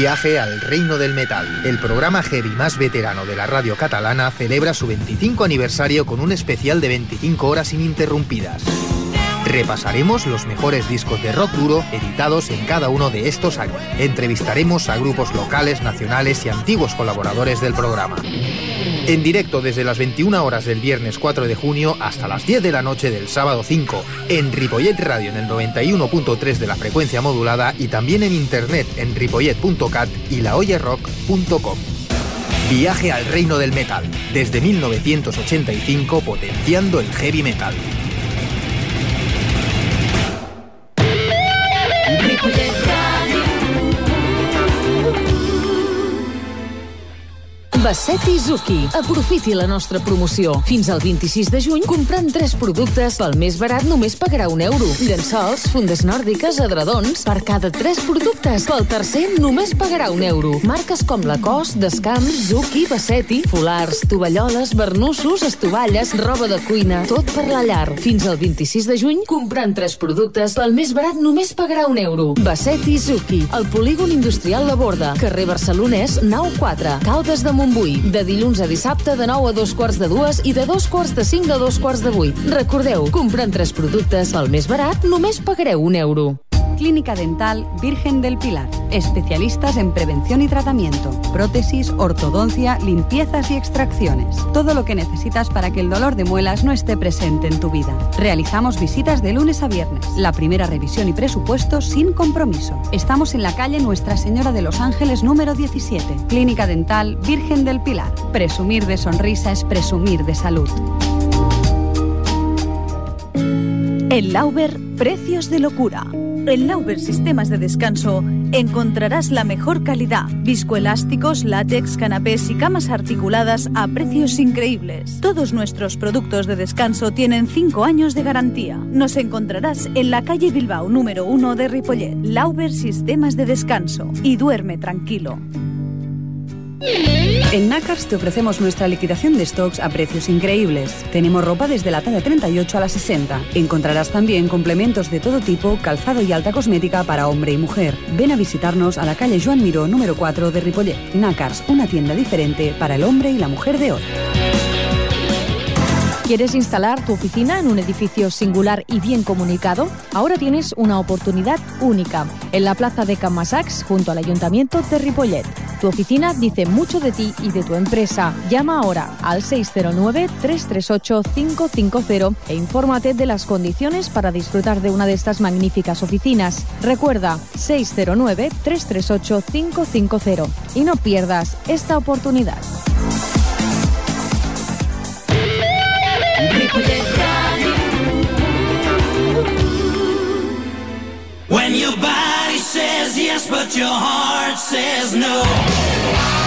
Viaje al Reino del Metal. El programa heavy más veterano de la radio catalana celebra su 25 aniversario con un especial de 25 horas ininterrumpidas. Repasaremos los mejores discos de rock duro editados en cada uno de estos años. Entrevistaremos a grupos locales, nacionales y antiguos colaboradores del programa. En directo desde las 21 horas del viernes 4 de junio hasta las 10 de la noche del sábado 5, en Ripollet Radio en el 91.3 de la frecuencia modulada y también en internet en ripollet.cat y laoyerrock.com. Viaje al reino del metal, desde 1985 potenciando el heavy metal. Basset i Zuki. Aprofiti la nostra promoció. Fins al 26 de juny, comprant 3 productes pel més barat només pagarà un euro. Llençols, fundes nòrdiques, adredons, per cada 3 productes. Pel tercer, només pagarà un euro. Marques com Lacoste, Descamps, Zuki, Bassetti, folars, tovalloles, barnussos, estovalles, roba de cuina, tot per la llar. Fins al 26 de juny, comprant 3 productes pel més barat només pagarà un euro. Bassetti i Zuki. El polígon industrial La Borda. Carrer Barcelonès, nau 4. Caldes de Montbui. De dilluns a dissabte de 9 a dos quarts de dues i de dos quarts de 5 a dos quarts de 8. Recordeu, comprant tres productes pel més barat només pagareu un euro. Clínica Dental Virgen del Pilar. Especialistas en prevención y tratamiento, prótesis, ortodoncia, limpiezas y extracciones. Todo lo que necesitas para que el dolor de muelas no esté presente en tu vida. Realizamos visitas de lunes a viernes. La primera revisión y presupuesto sin compromiso. Estamos en la calle Nuestra Señora de los Ángeles número 17. Clínica Dental Virgen del Pilar. Presumir de sonrisa es presumir de salud. En Lauber, precios de locura. En Lauber Sistemas de Descanso encontrarás la mejor calidad, viscoelásticos, látex, canapés y camas articuladas a precios increíbles. Todos nuestros productos de descanso tienen 5 años de garantía. Nos encontrarás en la calle Bilbao número 1 de Ripollet. Lauber Sistemas de Descanso y duerme tranquilo. En Nakars te ofrecemos nuestra liquidación de stocks a precios increíbles. Tenemos ropa desde la talla 38 a la 60. Encontrarás también complementos de todo tipo, calzado y alta cosmética para hombre y mujer. Ven a visitarnos a la calle Joan Miró número 4 de Ripollet. Nakars, una tienda diferente para el hombre y la mujer de hoy. ¿Quieres instalar tu oficina en un edificio singular y bien comunicado? Ahora tienes una oportunidad única en la plaza de Camasax junto al Ayuntamiento de Ripollet. Tu oficina dice mucho de ti y de tu empresa. Llama ahora al 609-338-550 e infórmate de las condiciones para disfrutar de una de estas magníficas oficinas. Recuerda 609-338-550 y no pierdas esta oportunidad. When your body says yes, but your heart says no.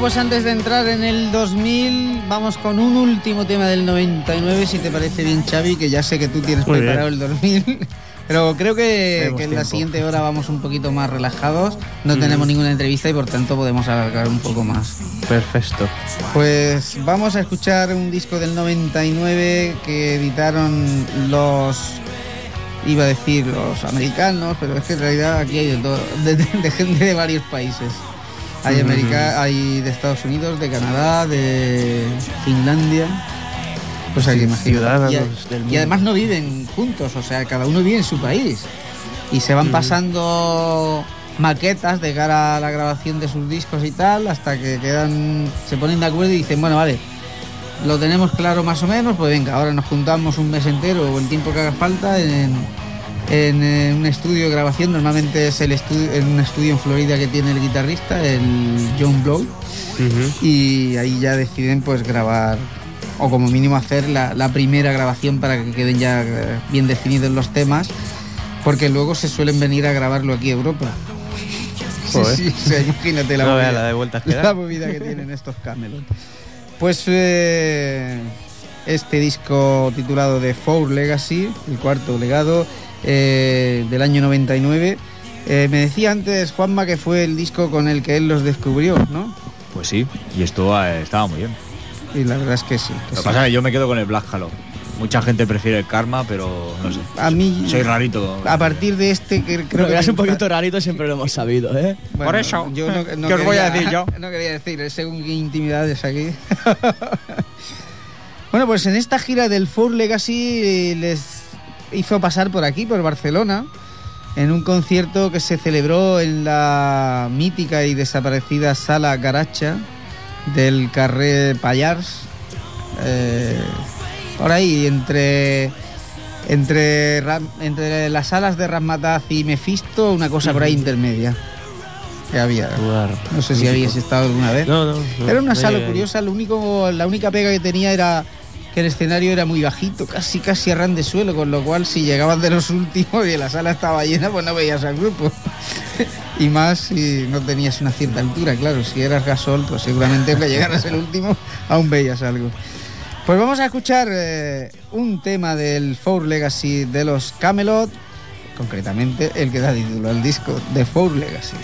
Bueno, pues antes de entrar en el 2000, vamos con un último tema del 99, si te parece bien, Xavi, que ya sé que tú tienes Muy preparado el 2000. Pero creo que, que en la siguiente hora vamos un poquito más relajados, no Mm. tenemos ninguna entrevista y por tanto podemos alargar un poco más. Perfecto. Pues vamos a escuchar un disco del 99 que editaron los, iba a decir los americanos, pero es que en realidad aquí hay de, todo, de, de gente de varios países. Hay. América, hay de Estados Unidos, de Canadá, de Finlandia. Pues aquí ciudadanos Y, del y mundo. además no viven juntos, o sea, cada uno vive en su país. Y se van pasando maquetas de cara a la grabación de sus discos y tal, hasta que quedan, se ponen de acuerdo y dicen, bueno, vale, lo tenemos claro más o menos, pues venga, ahora nos juntamos un mes entero o el tiempo que haga falta en, en, eh, un estudio de grabación. Normalmente es el estudio, en un estudio en Florida que tiene el guitarrista, el John Blow, y ahí ya deciden pues grabar o como mínimo hacer la, la primera grabación para que queden ya eh, bien definidos los temas, porque luego se suelen venir a grabarlo aquí a Europa. Sí, Joder. sí, sea, imagínate la No vea movida- la de vueltas que da. la movida que tienen estos Camelot. Pues eh, este disco titulado The Four Legacy, el cuarto legado, eh, del año 99, Eh, me decía antes Juanma que fue el disco con el que él los descubrió, ¿no? Pues sí, y esto eh, estaba muy bien. Y la verdad es que sí. que Lo que sí. pasa es que yo me quedo con el Black Halo. Mucha gente prefiere el Karma, pero no sé. A mí, Soy rarito. a partir de este, que creo que que es un poquito rarito, siempre lo hemos sabido, ¿eh? Bueno, Por eso, yo no, no ¿qué os voy a decir yo? No quería decir, según qué intimidades aquí. bueno, pues en esta gira del Four Legacy les hizo pasar por aquí, por Barcelona, en un concierto que se celebró en la mítica y desaparecida Sala Garacha del Carré Pallars. Eh, por ahí, entre entre, entre las salas de Razmataz y Mephisto, una cosa por ahí intermedia. Que había. No sé si habíais estado alguna vez. No, no. no, Era una sala curiosa, lo único, la única pega que tenía era que el escenario era muy bajito, casi casi a ran de suelo, con lo cual si llegabas de los últimos y la sala estaba llena, pues no veías al grupo. y más si no tenías una cierta altura, claro, si eras gasol, pues seguramente aunque llegaras el último, aún veías algo. Pues vamos a escuchar eh, un tema del Four Legacy de los Camelot, concretamente el que da título al disco de Four Legacy.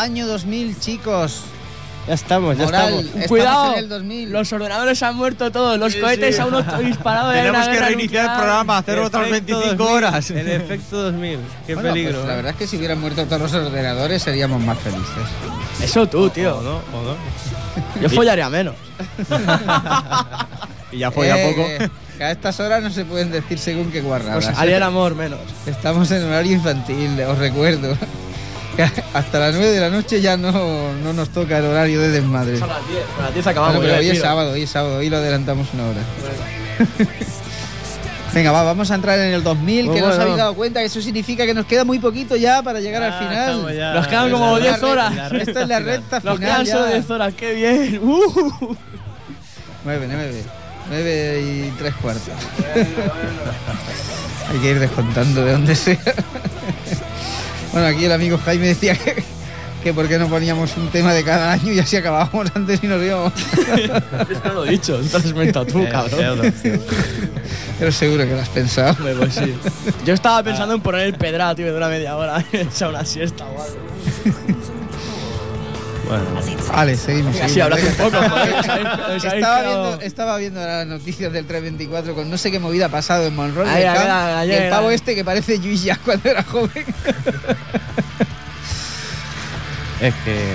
Año 2000, chicos. Ya estamos, ya Moral, estamos. estamos Cuidado. en el 2000. Los ordenadores han muerto todos, los Sí, cohetes sí. aún no disparado. hay Tenemos que reiniciar el programa, hacer otras Efecto 25 2000, horas. El efecto 2000. Qué Bueno, peligro. pues la ¿eh? verdad es que si hubieran muerto todos los ordenadores seríamos más felices. Eso tú, tío. ¿O no? ¿O no? Yo follaría menos. Y ya fue a Eh, poco. que a estas horas no se pueden decir según qué guarradas. Pues haría el amor menos. Estamos en horario infantil, os recuerdo. Hasta las 9 de la noche ya no, no nos toca el horario de desmadre. Son las 10. A las 10 acabamos. Bueno, pero hoy es sábado, hoy es sábado, hoy lo adelantamos una hora. Venga, va, vamos a entrar en el 2000, Pues que no os bueno. habéis dado cuenta que eso significa que nos queda muy poquito ya para llegar al final. ya. Nos quedan como la 10 recta- horas. Esto es la final. recta Nos final. quedan solo ya. 10 horas, qué bien. Uh. 9, 9. 9 y 3 cuartos. Hay que ir descontando de donde sea. Bueno, aquí el amigo Jaime decía que, que por qué no poníamos un tema de cada año y así acabábamos antes y nos íbamos. Eso no lo he dicho, entonces inventado tú, cabrón. Pero seguro que lo has pensado. Hombre, pues sí. Yo estaba pensando en poner el pedra, tío, de una media hora. Echar una siesta o algo. Bueno, Vale, seguimos. Hablas un poco, Estaba viendo, estaba viendo las noticias del 324 con no sé qué movida ha pasado en Monroe. Ay, del ay, Camp, ay, ay, y el pavo ay. este que parece Luis ya cuando era joven. es que.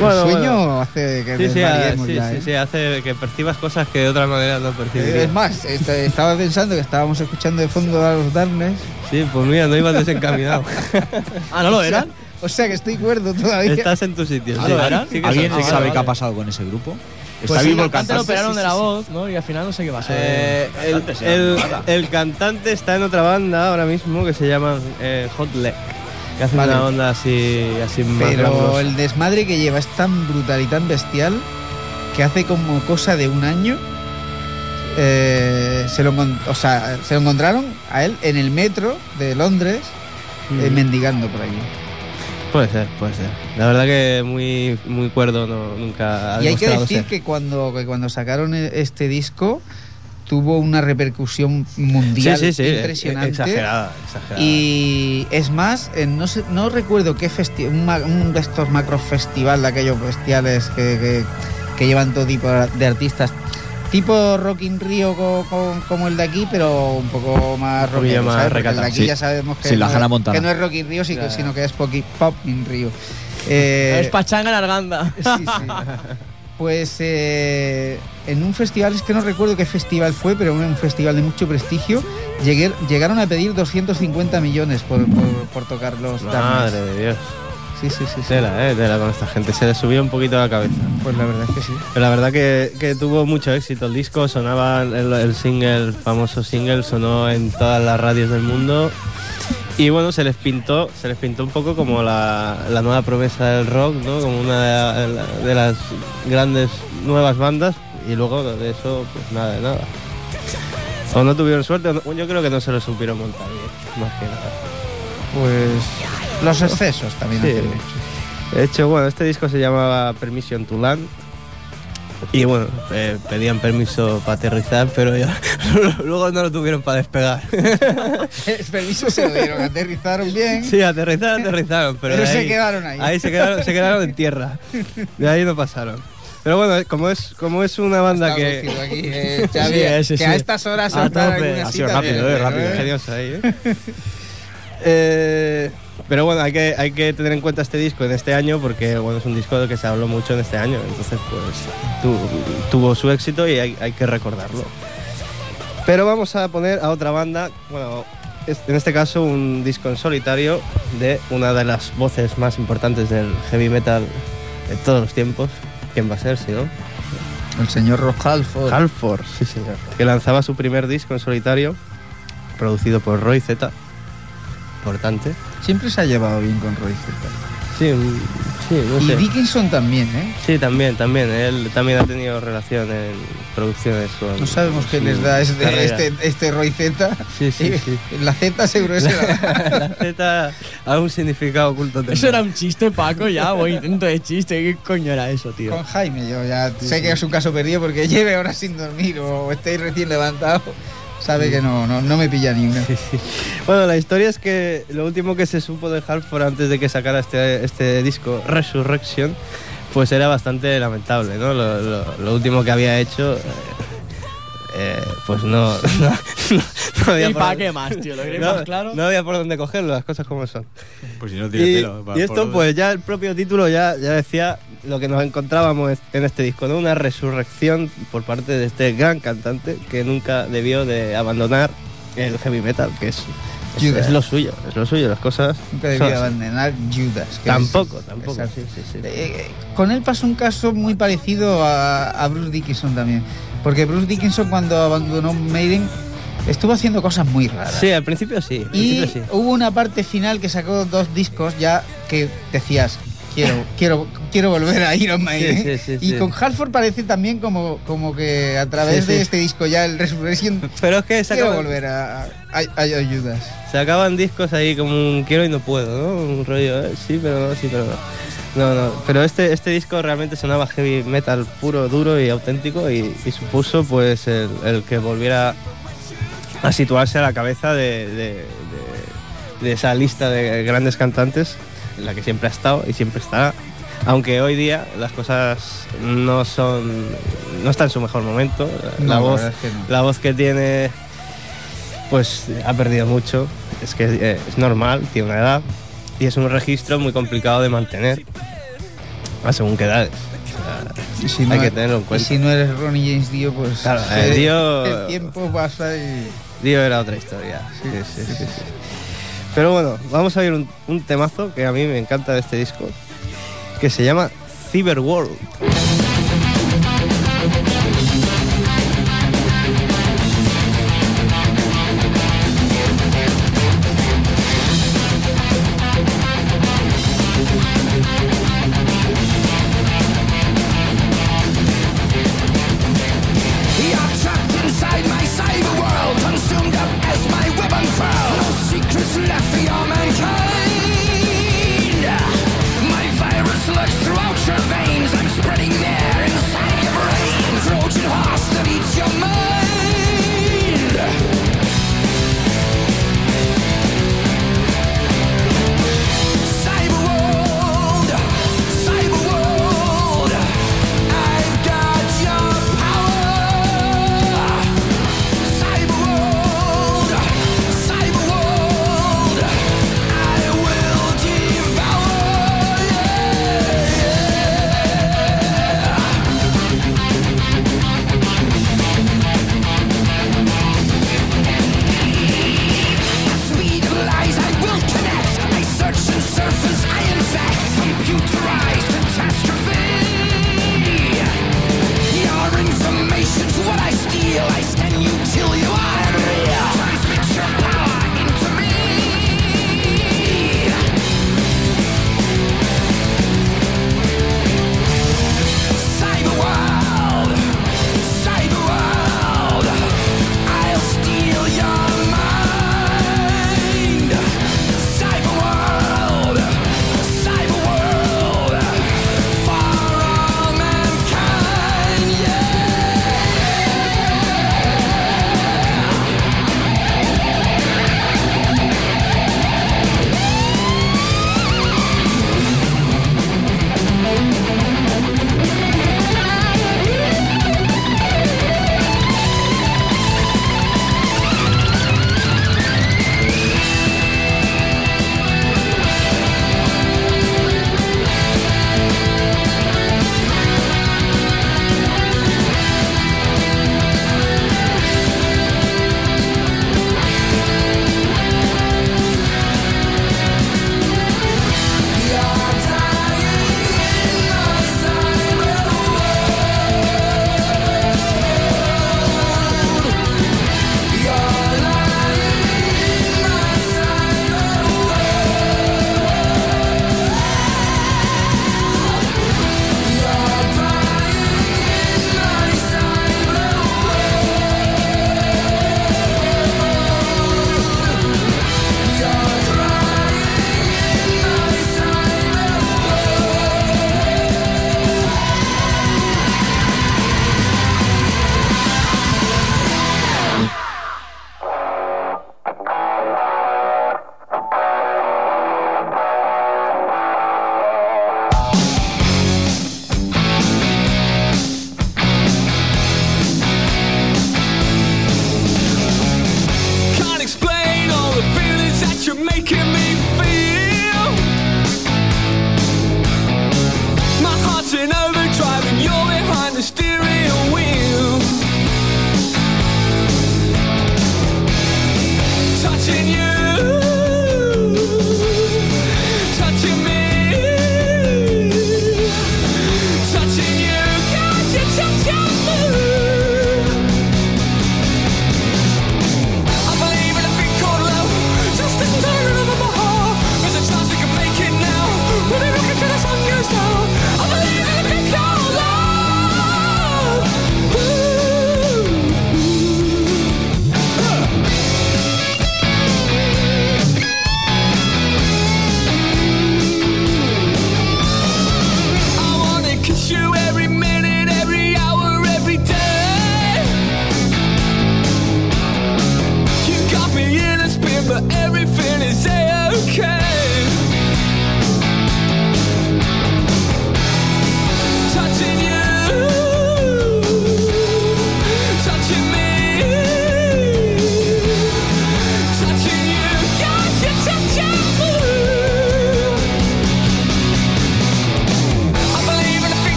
el sueño bueno. hace que Sí, sí, desvariemos sí, ya, sí, ¿eh? sí, hace que percibas cosas que de otra manera no percibirías. Es más, est- estaba pensando que estábamos escuchando de fondo a los Darkness. Sí, pues mira, no ibas desencaminado. Ah, ¿no lo O sea- eran? O sea que estoy cuerdo todavía. Estás en tu sitio. Ah, que ¿Alguien Ah, sabe vale, qué ha pasado con ese grupo? ¿Está Pues sí, vivo el Antes lo cantante? operaron sí, de la voz, ¿no? Y al final no sé qué pasó. Eh, el, Cantante el- cantante está en otra banda ahora mismo que se llama eh, Hot Leg, que hace Vale. una onda así, así Pero el desmadre que lleva es tan brutal y tan bestial que hace como cosa de un año. eh, se, lo, o sea, se lo encontraron a él en el metro de Londres eh, Mm. mendigando por allí. Puede ser, puede ser. La verdad que muy, muy cuerdo no, nunca ha Y hay que decir ser. que cuando, que cuando sacaron e- este disco tuvo una repercusión mundial sí, sí, sí, impresionante. Exagerada, exagerada. Y es más, no, sé, no recuerdo qué festival, un, de estos macro festival de aquellos bestiales que, que- que llevan todo tipo de artistas. Tipo Rock in Rio co- co- como el de aquí, pero un poco más rockero, más el de aquí sí. ya sabemos que, Sí, la no, es- que no es Rock in Claro. sino que es Pop in Rio. Eh, Es pachanga en Arganda. Sí, sí. Pues eh, en un festival, es que no recuerdo qué festival fue, pero un, un festival de mucho prestigio, llegué- llegaron a pedir 250 millones por, por, por tocar los Madre Darkness. de Dios. Sí, sí, sí. Tela, eh, tela con esta gente. Se le subió un poquito la cabeza. Pues la verdad es que sí. Pero la verdad que, que tuvo mucho éxito el disco, sonaba el, el single, el famoso single, sonó en todas las radios del mundo. Y bueno, se les pintó, se les pintó un poco como la, la nueva promesa del rock, ¿no? Como una de, de las grandes nuevas bandas. Y luego de eso, pues nada de nada. O no tuvieron suerte, o no- yo creo que no se lo supieron montar bien, más que nada. Pues los excesos también Sí. hacen mucho. De hecho, bueno, este disco se llamaba Permission to Land. Y bueno, eh, pedían permiso para aterrizar, pero ya, luego no lo tuvieron para despegar. El permiso se lo dieron, aterrizaron bien. Sí, aterrizar, aterrizaron, pero, Pero de se ahí- quedaron ahí. Ahí se quedaron, se quedaron en tierra. De ahí no pasaron. Pero bueno, como es, como es una banda que. aquí, eh, Sí, Xavi, ese que sí. a estas horas Ha sido rápido, bien, eh, rápido. ¿eh? Ingenioso ahí, ¿eh? Eh, pero bueno, hay que, hay que tener en cuenta este disco en este año porque bueno, es un disco del que se habló mucho en este año. Entonces, pues tu- tuvo su éxito y hay, hay que recordarlo. Pero vamos a poner a otra banda, bueno, en este caso un disco en solitario de una de las voces más importantes del heavy metal de todos los tiempos. ¿Quién va a ser, si no? El señor Rock Halford. Halford, sí señor. Que lanzaba su primer disco en solitario, producido por Roy Z. Importante. Siempre se ha llevado bien con Roy Z. Sí, sí, no Y sé. Dickinson también, ¿eh? Sí, también, también. Él también ha tenido relación en producciones con. No sabemos qué les da este, este, este Roy Z. Sí, sí, Y sí. La Z seguro es la... La Z a un significado oculto. tendrá. Eso era un chiste, Paco, ya, o intento de chiste. ¿Qué coño era eso, tío? Con Jaime, yo ya sé que es un caso perdido porque lleve horas sin dormir o estéis recién levantado. Sabe que no, no, no me pilla ni una. Bueno, la historia es que lo último que se supo de Halford antes de que sacara este, este disco, Resurrection, pues era bastante lamentable, ¿no? Lo, último que había hecho, eh, pues no, no, no- no había ¿Y por para dónde- qué más, tío? ¿Lo no, más claro? no había por dónde cogerlo, las cosas como son. Pues si no tiene Y, pelo. y esto, pues ya el propio título ya, ya decía lo que nos encontrábamos en este disco, ¿no? Una resurrección por parte de este gran cantante que nunca debió de abandonar el heavy metal, que es, es, Judas. es lo suyo, es lo suyo, las cosas Nunca debía abandonar Judas. que Tampoco, es- tampoco, exacto. sí, sí, sí. Eh, con él pasó un caso muy parecido a, a Bruce Dickinson también. Porque Bruce Dickinson cuando abandonó Maiden estuvo haciendo cosas muy raras. Sí, al principio sí. al Y principio sí. hubo una parte final que sacó dos discos ya que decías, quiero, quiero, quiero volver a Iron Maiden. Sí, sí, sí, y con Halford parece también como, como que a través de este disco ya el Resurrection Pero es que se quiero acaban, volver a, a, a- a Judas. se acaban discos ahí como un quiero y no puedo, ¿no? Un rollo, eh, sí, pero no, sí, pero no. No, no, pero este, este disco realmente sonaba heavy metal puro, duro y auténtico y, y supuso pues el, el que volviera a situarse a la cabeza de, de- de- de esa lista de grandes cantantes en la que siempre ha estado y siempre estará. Aunque hoy día las cosas no son. no está en su mejor momento. No, la, la voz, es que no. la voz que tiene, pues ha perdido mucho. Es que eh, es normal, tiene una edad y es un registro muy complicado de mantener a según qué edades. O sea, Y si hay no- que tenerlo en Y cuenta. si no eres Ronnie James Dio, pues Claro, eh, el Dio- el tiempo pasa y... Dio era otra historia. Sí, sí, sí, sí. Pero bueno, vamos a ver un, un temazo que a mí me encanta de este disco, que se llama Cyber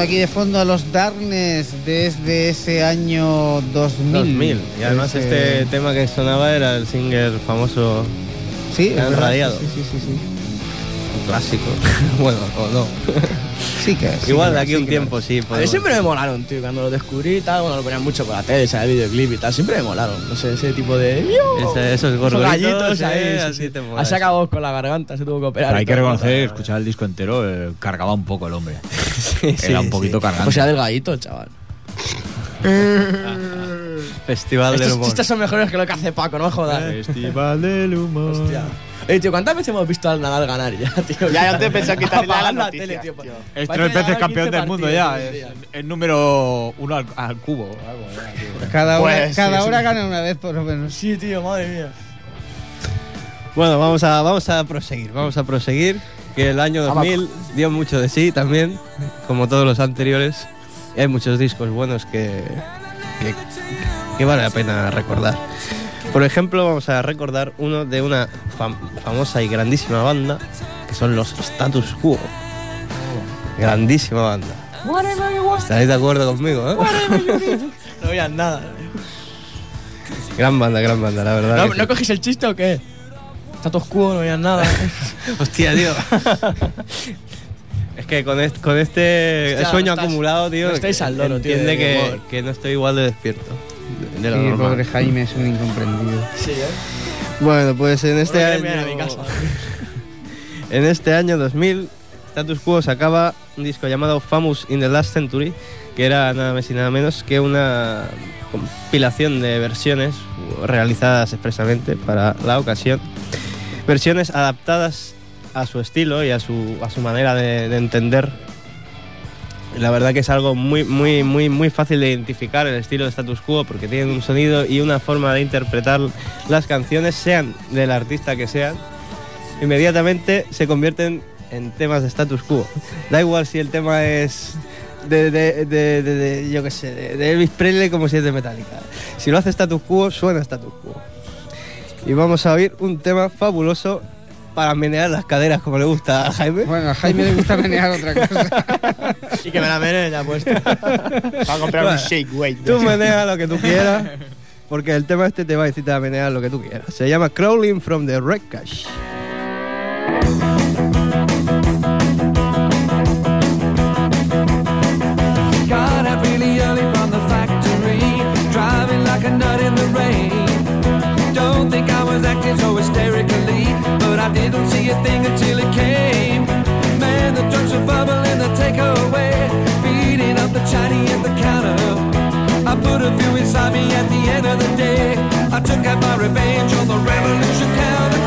Escuchando aquí de fondo a los Darkness desde ese año 2000. 2000. Y además Ese- este tema que sonaba era el single famoso Sí, han radiado. Sí, sí, sí, sí. Un clásico. bueno, o no. Sí que sí Igual de aquí sí un que- tiempo sí. A mí siempre me molaron, tío. Cuando lo descubrí y tal, bueno, lo ponían mucho por la tele, ¿sabes? Videoclip y tal. Siempre me molaron. No sé, ese tipo de. Ese- esos gorgoritos, gallitos ahí. eh, sí, así sí. te mola Así acabó con la garganta, se tuvo que operar. Pero hay que todo. reconocer, escuchar el disco entero, eh, cargaba un poco el hombre. Sí, Era un poquito sí. cargante. Pues era del gallito, chaval. Festival del Estos humor. chistes son mejores que lo que hace Paco, no me jodas. Festival del humor. Hostia. Eh, tío, ¿cuántas veces hemos visto al Nadal ganar ya, tío? Ya, te pensé quitarle la Apagando noticia, tele, tío. tío. Es tres que veces campeón 15 del mundo ya. Es día. el número uno al, al cubo. algo, ya, tío. Cada hora, Pues, cada sí, hora sí. gana una vez por lo menos. Sí, tío, madre mía. Bueno, vamos a, vamos a proseguir, vamos a proseguir. Que el año 2000 dio mucho de sí también, como todos los anteriores. Y hay muchos discos buenos que, que, que vale la pena recordar. Por ejemplo, vamos a recordar uno de una fam- famosa y grandísima banda, que son los Status Quo. Grandísima banda. ¿Estáis de acuerdo conmigo? eh? No veías nada. Gran banda, gran banda, la verdad. ¿No, sí. ¿No cogéis el chiste o qué? Todo oscuro, no veías nada. Hostia, tío. es que con este, con este Hostia, sueño no estás- acumulado, tío, no estáis al loro, tío, entiende de que, que no estoy igual de despierto. De- de lo Sí, normal. pobre Jaime es un incomprendido. sí, ¿eh? Bueno, pues en este año, quieren venir a mi casa. en este año 2000, Status Quo sacaba un disco llamado Famous in the Last Century, que era nada más y nada menos que una compilación de versiones realizadas expresamente para la ocasión. Versiones adaptadas a su estilo y a su, a su manera de, de entender. La verdad que es algo muy, muy, muy, muy fácil de identificar el estilo de Status Quo porque tienen un sonido y una forma de interpretar las canciones, sean del artista que sean, inmediatamente se convierten en temas de Status Quo. Da igual si el tema es de, de- de- de- yo qué sé, de Elvis Presley como si es de Metallica. Si lo hace Status Quo, suena Status Quo. Y vamos a oír un tema fabuloso para menear las caderas como le gusta a Jaime. Bueno, a Jaime le gusta menear otra cosa. Y que me la mene ya puesto. Va a comprar un shake weight. Tú menea lo que tú quieras, porque el tema este te va a decir a menear lo que tú quieras. Se llama Crawling from the Wreckage. Got a thing until it came. Man, the drugs were bubbling, the takeaway, beating up the Chinese at the counter. I put a few inside me at the end of the day. I took out my revenge on the revolution counter,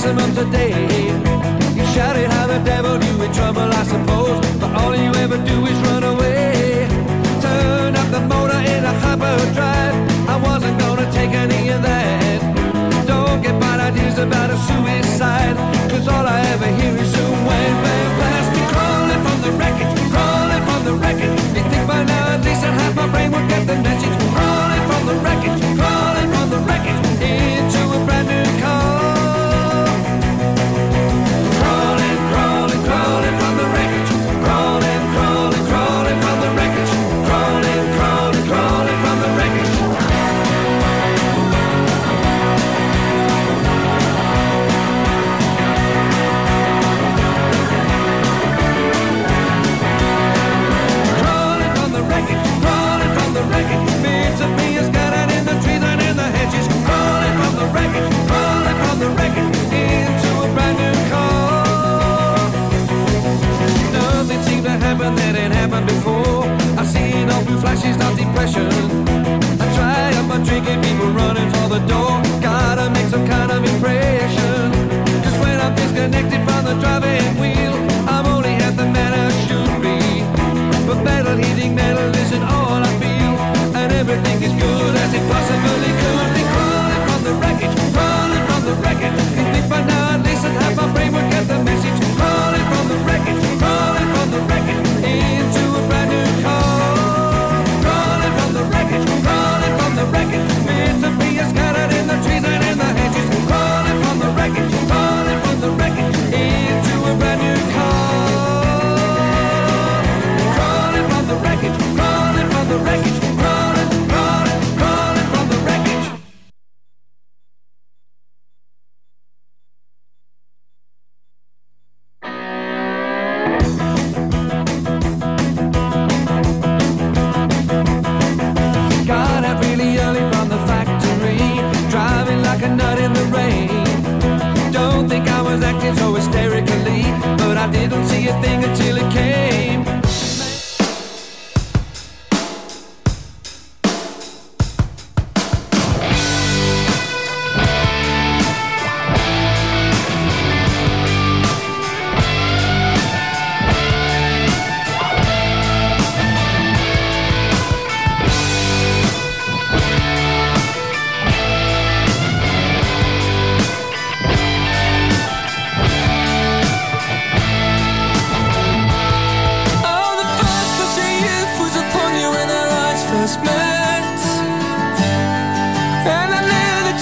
maximum today. You shouted how the devil you in trouble, I suppose. But all you ever do is run away. Turn up the motor in a hyperdrive. I wasn't gonna take any of that. Don't get bad ideas about a suicide. Cause all I ever hear is zoom, wham, bam, blast. Me crawling from the wreckage, crawling from the wreckage. You think by now at least have my brain will get the message. Crawling from the wreckage, question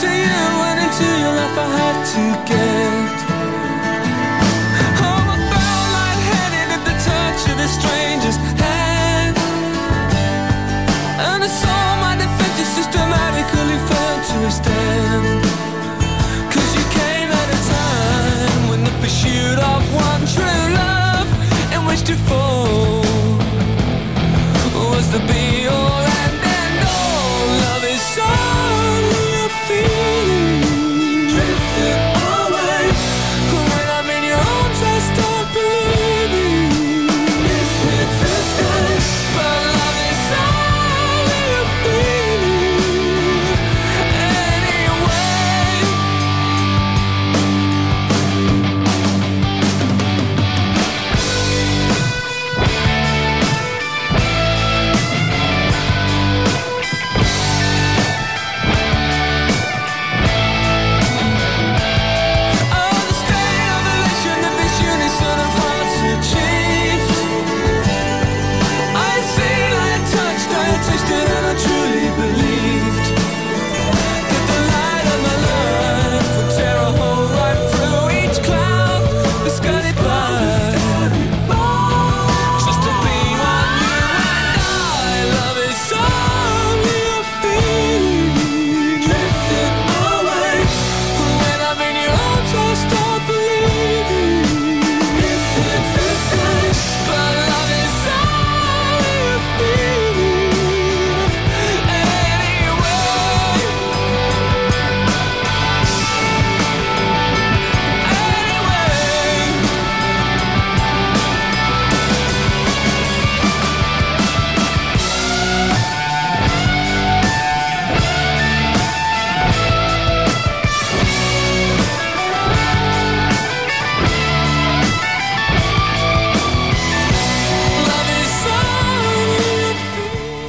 into your life I had to get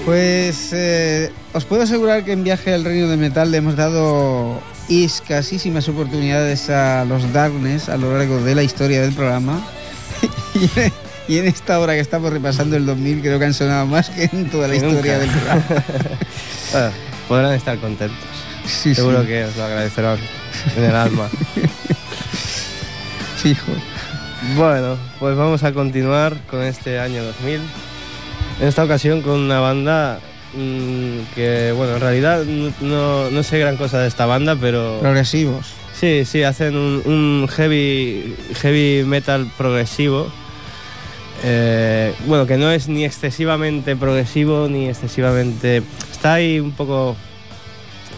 Pues eh, os puedo asegurar que en Viaje al Reino del Metal le hemos dado escasísimas oportunidades a los Darkness a lo largo de la historia del programa. y, en, esta hora que estamos repasando el 2000 creo que han sonado más que en toda la historia del programa. Bueno, podrán estar contentos. Sí, Seguro sí. que os lo agradecerán en el alma. Fijo. Bueno, pues vamos a continuar con este año 2000. En esta ocasión con una banda mm, que, bueno, en realidad no- no, no sé gran cosa de esta banda, pero... Progresivos. Sí, sí, hacen un, un heavy, heavy metal progresivo. Eh, bueno, que no es ni excesivamente progresivo ni excesivamente... Está ahí un poco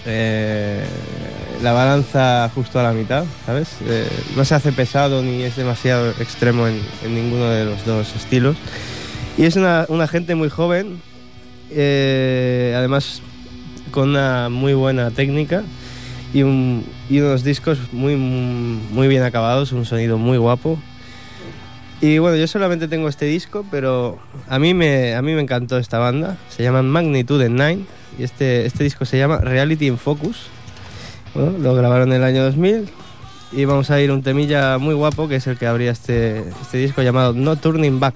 eh, la balanza justo a la mitad, ¿sabes? Eh, no se hace pesado ni es demasiado extremo en, en ninguno de los dos estilos. Y es una, una gente muy joven, eh, además con una muy buena técnica y, un- y unos discos muy, muy bien acabados, un sonido muy guapo. Y bueno, yo solamente tengo este disco, pero a mí me, a mí me encantó esta banda. Se llaman Magnitude 9 y este, este disco se llama Reality in Focus. Lo grabaron en el año 2000 y vamos a ir un temilla muy guapo que es el que abría este, este disco llamado No Turning Back.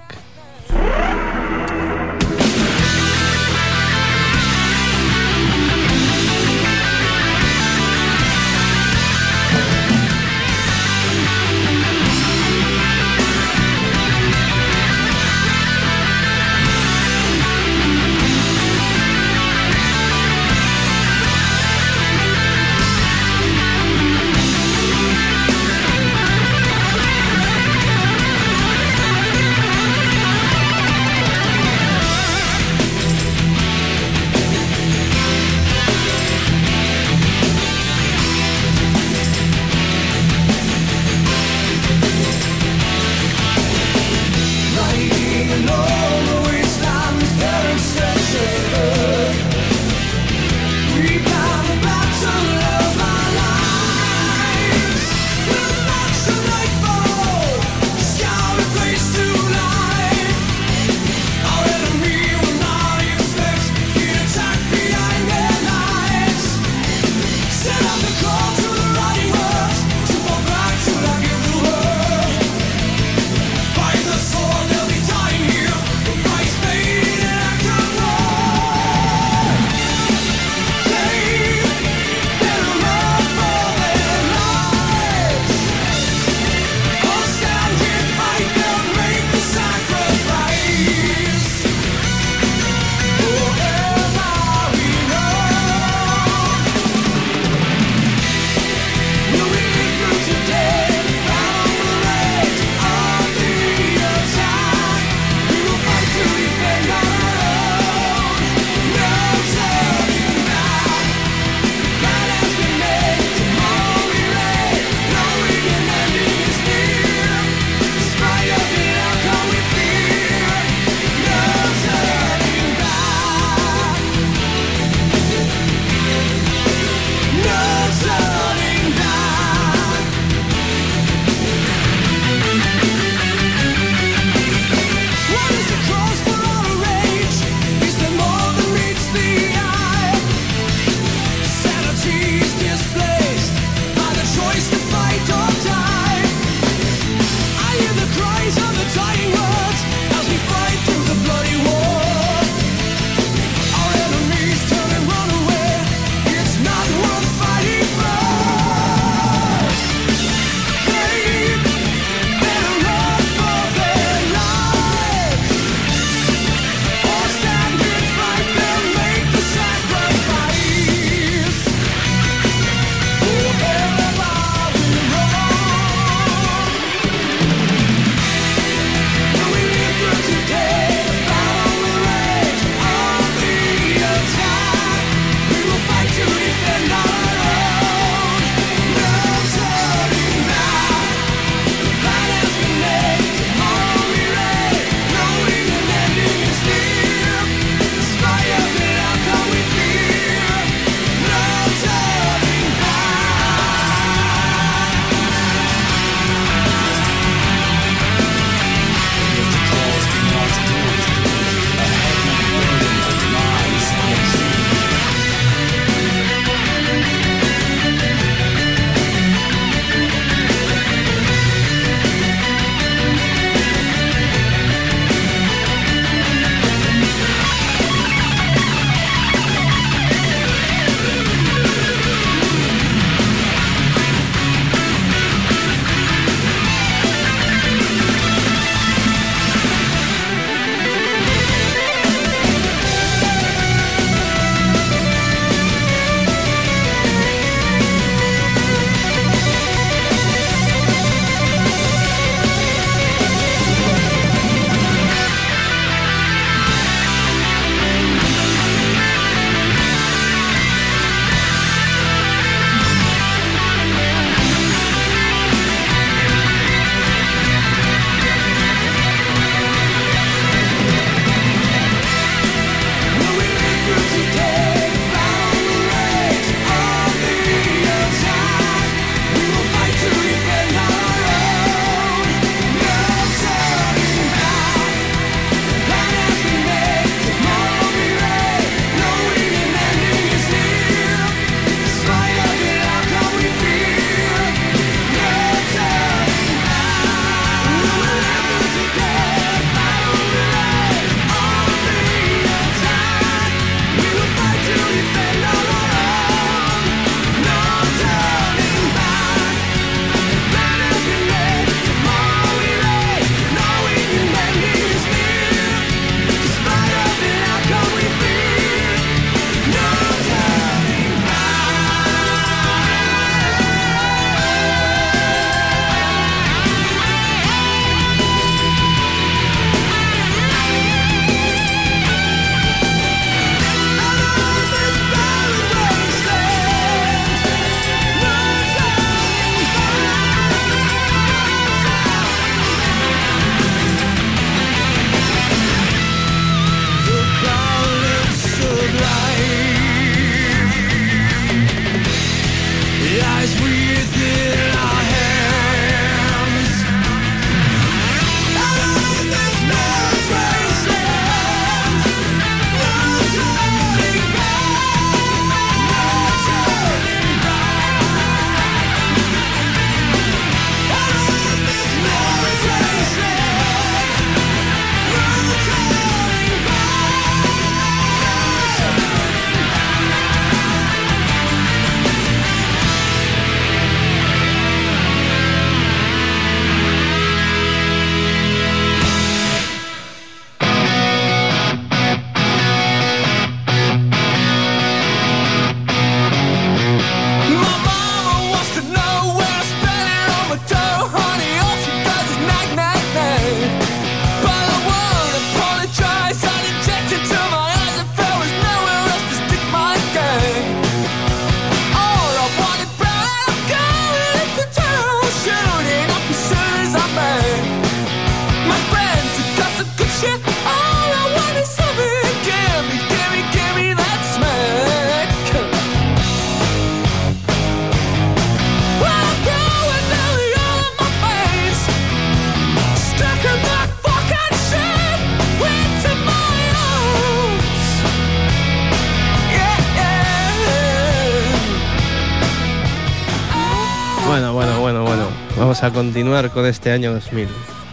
A continuar con este año 2000,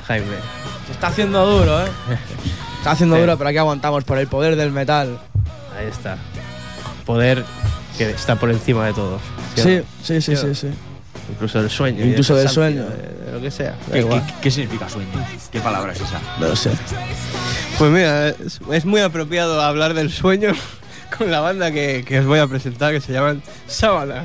Jaime. Se está haciendo duro, ¿eh? Está haciendo Sí. duro, pero aquí aguantamos por el poder del metal. Ahí está. Poder que está por encima de todo. Sí, sí, sí, sí, sí. Incluso del sueño. Incluso del sueño. De, de lo que sea. ¿Qué, qué- qué significa sueño? ¿Qué palabra es esa? No lo sé. Pues mira, es, es muy apropiado hablar del sueño con la banda que, que os voy a presentar que se llaman Sábana.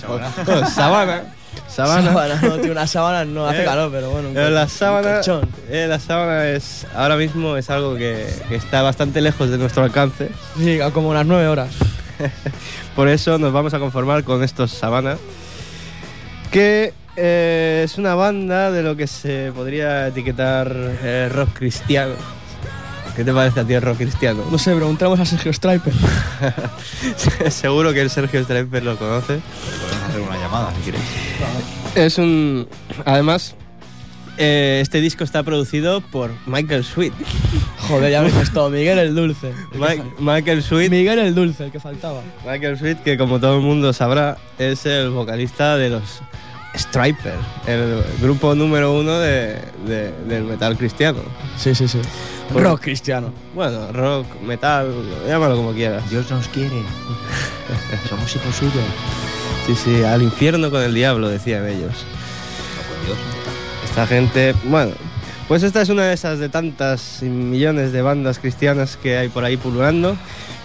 ¿Sábana? Bueno, Sabana. No, tío, una sábana no hace Eh, calor, pero bueno. Pero la sábana, eh, la sábana es ahora mismo es algo que, que está bastante lejos de nuestro alcance. Sí, como unas nueve horas. Por eso nos vamos a conformar con estos Sabana, que eh, es una banda de lo que se podría etiquetar eh, rock cristiano. ¿Qué te parece a ti el rock cristiano? No sé, preguntamos a Sergio Striper. Seguro que el Sergio Striper lo conoce. Podemos hacer una llamada si quieres. Es un. Además, eh, este disco está producido por Michael Sweet. Joder, ya me todo. Miguel el Dulce. El Michael Sweet. Miguel el Dulce, el que faltaba. Michael Sweet, que como todo el mundo sabrá, es el vocalista de los Striper, el grupo número uno de- de- del metal cristiano. Sí, sí, sí. Por- Rock cristiano. Bueno, rock, metal, llámalo como quieras. Dios nos quiere. Somos hijos suyos. Sí, sí, al infierno con el diablo, decían ellos. No con Dios. Esta gente, bueno, pues esta es una de esas de tantas y millones de bandas cristianas que hay por ahí pululando.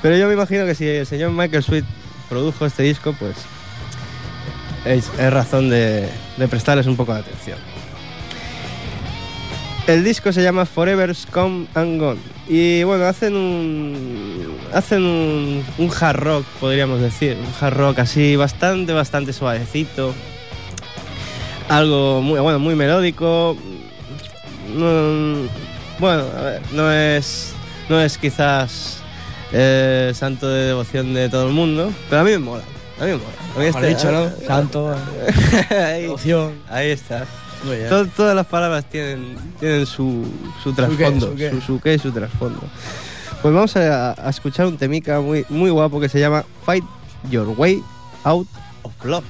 Pero yo me imagino que si el señor Michael Sweet produjo este disco, pues es, es razón de, de prestarles un poco de atención. El disco se llama Forever's Come and Gone. Y bueno, hacen un. Hacen un, un hard rock, podríamos decir. Un hard rock así, bastante, bastante suavecito. Algo muy, bueno, muy melódico. No- bueno, a ver, no es. No es quizás eh, santo de devoción de todo el mundo, pero a mí me mola. A mí me mola. A mí este- dicho, ¿no? Santo, devoción. ahí está. Todas las palabras tienen, tienen su, su trasfondo, su qué? su, su qué y su trasfondo. Pues vamos a, a escuchar un temica muy, muy guapo que se llama Fight Your Way Out of Love.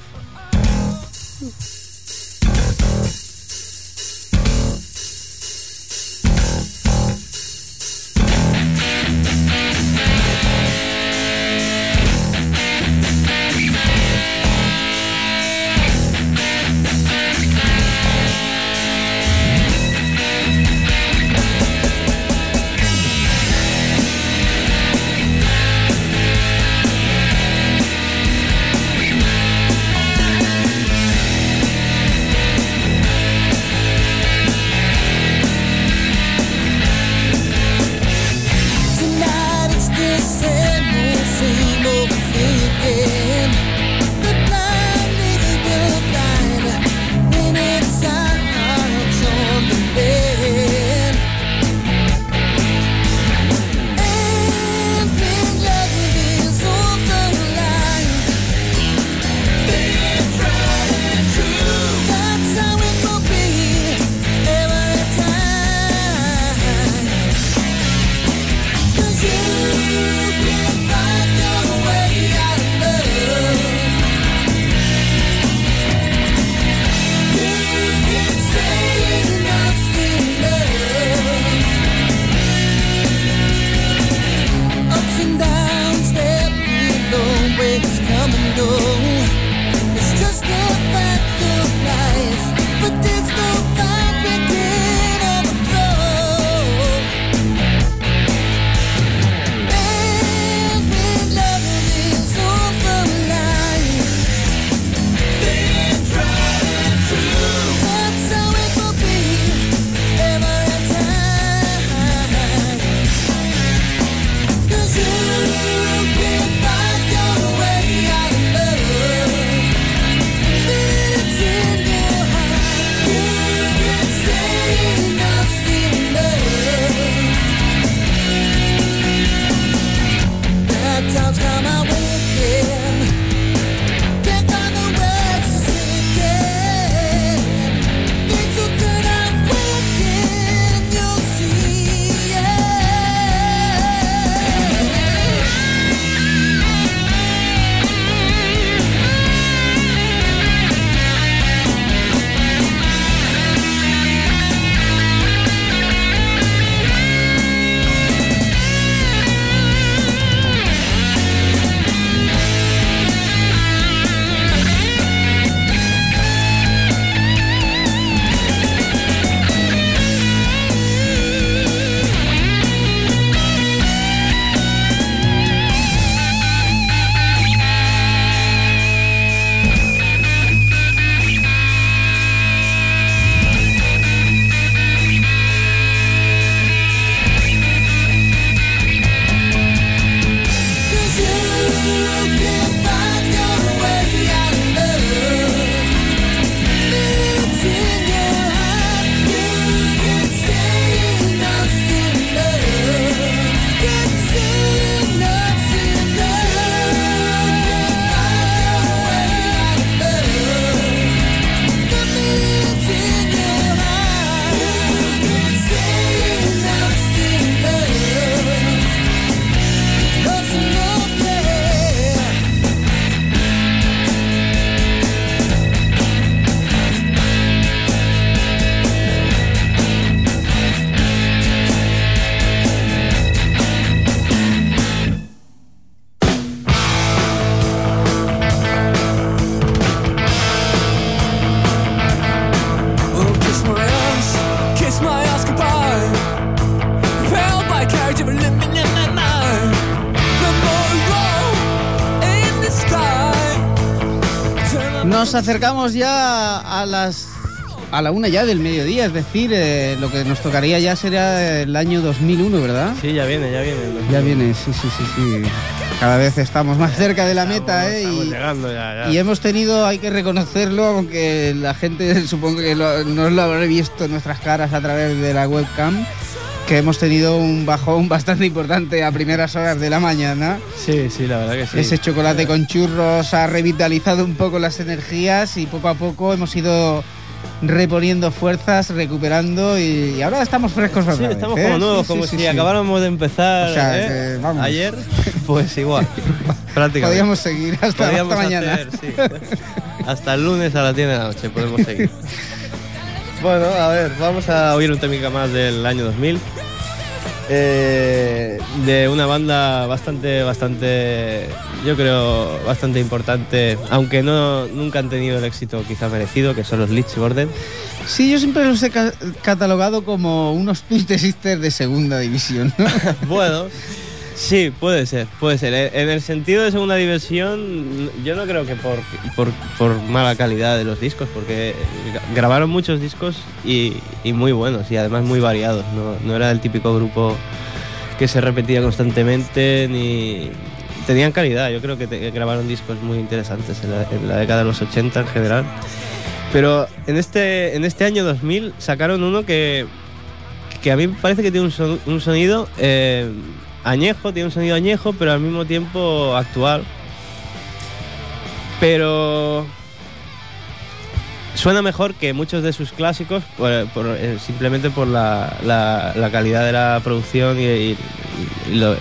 Acercamos ya a las a la una ya del mediodía, es decir, eh, lo que nos tocaría ya sería el año 2001, ¿verdad? Sí, ya viene, ya viene. Ya viene, sí, sí, sí, sí. Cada vez estamos más cerca de la meta, ¿eh? Estamos Y, llegando ya, ya. y hemos tenido, hay que reconocerlo, aunque la gente supongo que lo- no lo habrá visto en nuestras caras a través de la webcam, que hemos tenido un bajón bastante importante a primeras horas de la mañana. Sí, sí, la verdad que sí. Ese chocolate con churros ha revitalizado un poco las energías y poco a poco hemos ido reponiendo fuerzas, recuperando y, y ahora estamos frescos otra Sí, vez, estamos ¿eh? como nuevos, Sí, como sí, si sí, acabáramos de empezar O sea, ¿eh? que, vamos. ayer, pues igual, prácticamente. Podríamos seguir hasta, Podríamos hasta mañana. hacer, sí. Hasta el lunes a las 10 de la noche podemos seguir. bueno, a ver, vamos a oír un técnica más del año 2000. Eh, de una banda bastante, bastante, yo creo, bastante importante, aunque no nunca han tenido el éxito quizá merecido, que son los Lich Borden. Sí, yo siempre los he ca- catalogado como unos Twisted Sisters de segunda división. ¿no? Bueno, sí, puede ser, puede ser. Eh, En el sentido de segunda diversión, yo no creo que por, por, mala calidad de los discos, porque gra- grabaron muchos discos y, y muy buenos y además muy variados. No, no era el típico grupo que se repetía constantemente ni... Tenían calidad, yo creo que te- grabaron discos muy interesantes en la, en la década de los 80 en general. Pero en este, en este año 2000 sacaron uno que, que a mí parece que tiene un, son- un sonido eh, añejo, tiene un sonido añejo, pero al mismo tiempo actual. Pero suena mejor que muchos de sus clásicos eh, simplemente por la, la- calidad de la producción y, lo,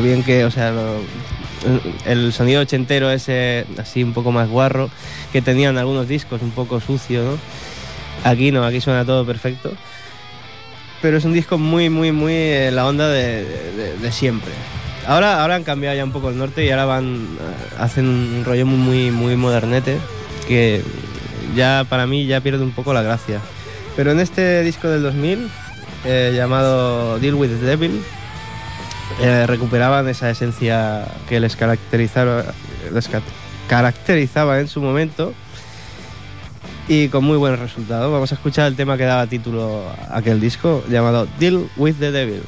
bien que, o sea, el sonido ochentero ese así un poco más guarro que tenían algunos discos un poco sucio, ¿no? Aquí no, aquí suena todo perfecto. Pero es un disco muy, muy, muy en la onda de, siempre. Ahora, ahora han cambiado ya un poco el norte y ahora van, eh, hacen un rollo muy, muy, muy modernete que ya para mí ya pierde un poco la gracia. Pero en este disco del 2000, eh, llamado Deal with the Devil, eh, recuperaban esa esencia que les caracterizaba, les ca- caracterizaba en su momento y con muy buen resultado. Vamos a escuchar el tema que daba título a aquel disco llamado Deal with the Devil.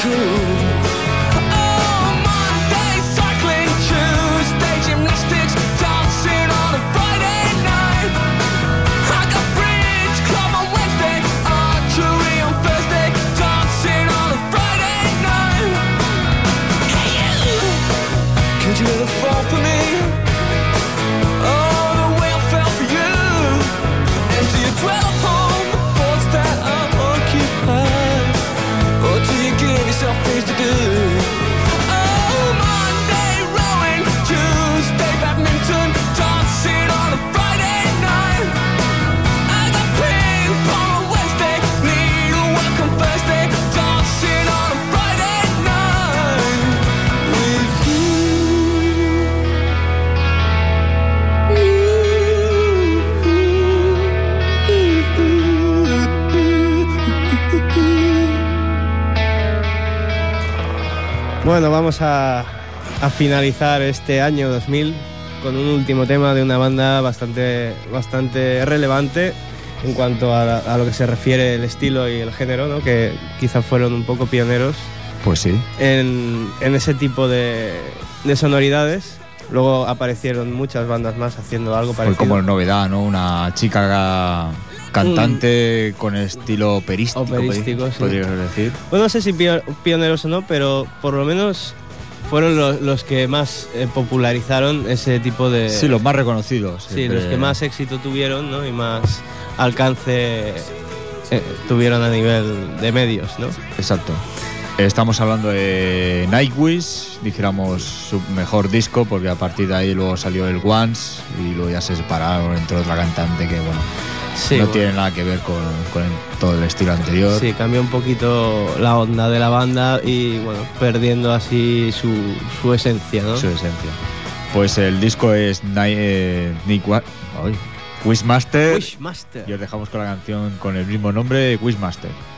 True. Vamos a, a finalizar este año 2000 con un último tema de una banda bastante, bastante relevante en cuanto a, a lo que se refiere el estilo y el género, ¿no? que quizás fueron un poco pioneros Pues sí. en, en ese tipo de, de sonoridades. Luego aparecieron muchas bandas más haciendo algo Fue parecido. como novedad, ¿no? Una chica cantante con estilo operístico, Operístico, sí. podrías decir. Bueno, no sé si pio- pioneros o no, pero por lo menos fueron los, los que más eh, popularizaron ese tipo de... Sí, los más reconocidos. Sí, siempre. los que más éxito tuvieron, ¿no? Y más alcance eh, tuvieron a nivel de medios, ¿no? Exacto. Estamos hablando de Nightwish, dijéramos su mejor disco, porque a partir de ahí luego salió el Once y luego ya se separaron entre otra cantante que, bueno, Sí, no bueno. tiene nada que ver con, con el- todo el estilo anterior. Sí, cambió un poquito la onda de la banda y, bueno, perdiendo así su, su esencia, ¿no? Su esencia. Pues el disco es Ni- eh, Nick Wa- ay, Wishmaster. Wishmaster. Y os dejamos con la canción con el mismo nombre, Wishmaster. Master,